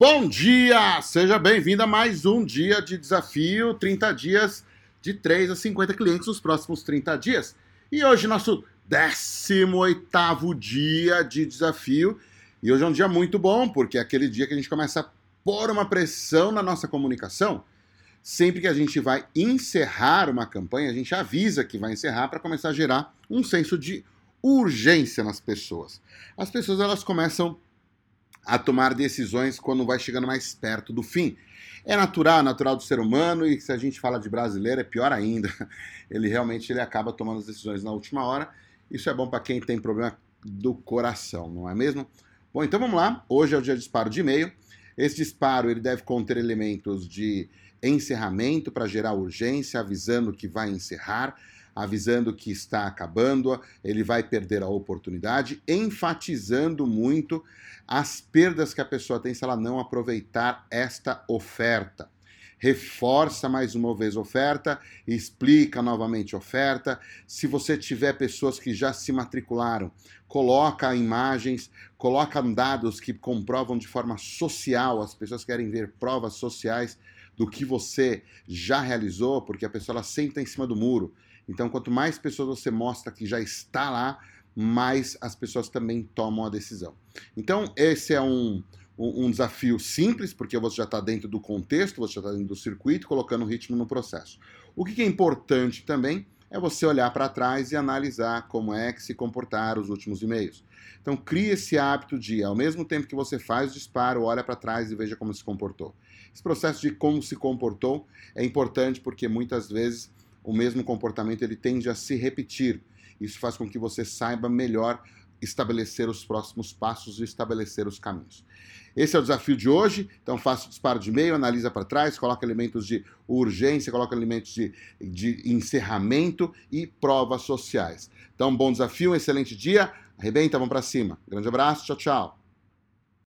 Bom dia! Seja bem-vindo a mais um dia de desafio, 30 dias de 3 a 50 clientes nos próximos 30 dias. E hoje nosso 18º dia de desafio. E hoje é um dia muito bom, porque é aquele dia que a gente começa a pôr uma pressão na nossa comunicação. Sempre que a gente vai encerrar uma campanha, a gente avisa que vai encerrar para começar a gerar um senso de urgência nas pessoas. As pessoas elas começam tomar decisões quando vai chegando mais perto do fim. É natural, natural do ser humano, e se a gente fala de brasileiro é pior ainda. Ele realmente ele acaba tomando as decisões na última hora. Isso é bom para quem tem problema do coração, não é mesmo? Bom, então vamos lá. Hoje é o dia de disparo de e-mail. Esse disparo ele deve conter elementos de encerramento para gerar urgência, avisando que vai encerrar avisando que está acabando, ele vai perder a oportunidade, enfatizando muito as perdas que a pessoa tem se ela não aproveitar esta oferta. Reforça mais uma vez a oferta, explica novamente a oferta. Se você tiver pessoas que já se matricularam, coloca imagens, coloca dados que comprovam de forma social, as pessoas querem ver provas sociais do que você já realizou, porque a pessoa ela senta em cima do muro. Então, quanto mais pessoas você mostra que já está lá, mais as pessoas também tomam a decisão. Então, esse é um, um desafio simples, porque você já está dentro do contexto, você já está dentro do circuito, colocando ritmo no processo. O que é importante também é você olhar para trás e analisar como é que se comportaram os últimos e-mails. Então, crie esse hábito de, ao mesmo tempo que você faz o disparo, olha para trás e veja como se comportou. Esse processo de como se comportou é importante porque muitas vezes o mesmo comportamento ele tende a se repetir. Isso faz com que você saiba melhor estabelecer os próximos passos e estabelecer os caminhos. Esse é o desafio de hoje. Então, faça o disparo de e-mail, analisa para trás, coloca elementos de urgência, coloca elementos de, de encerramento e provas sociais. Então, bom desafio, um excelente dia. Arrebenta, vamos para cima. Grande abraço, tchau, tchau.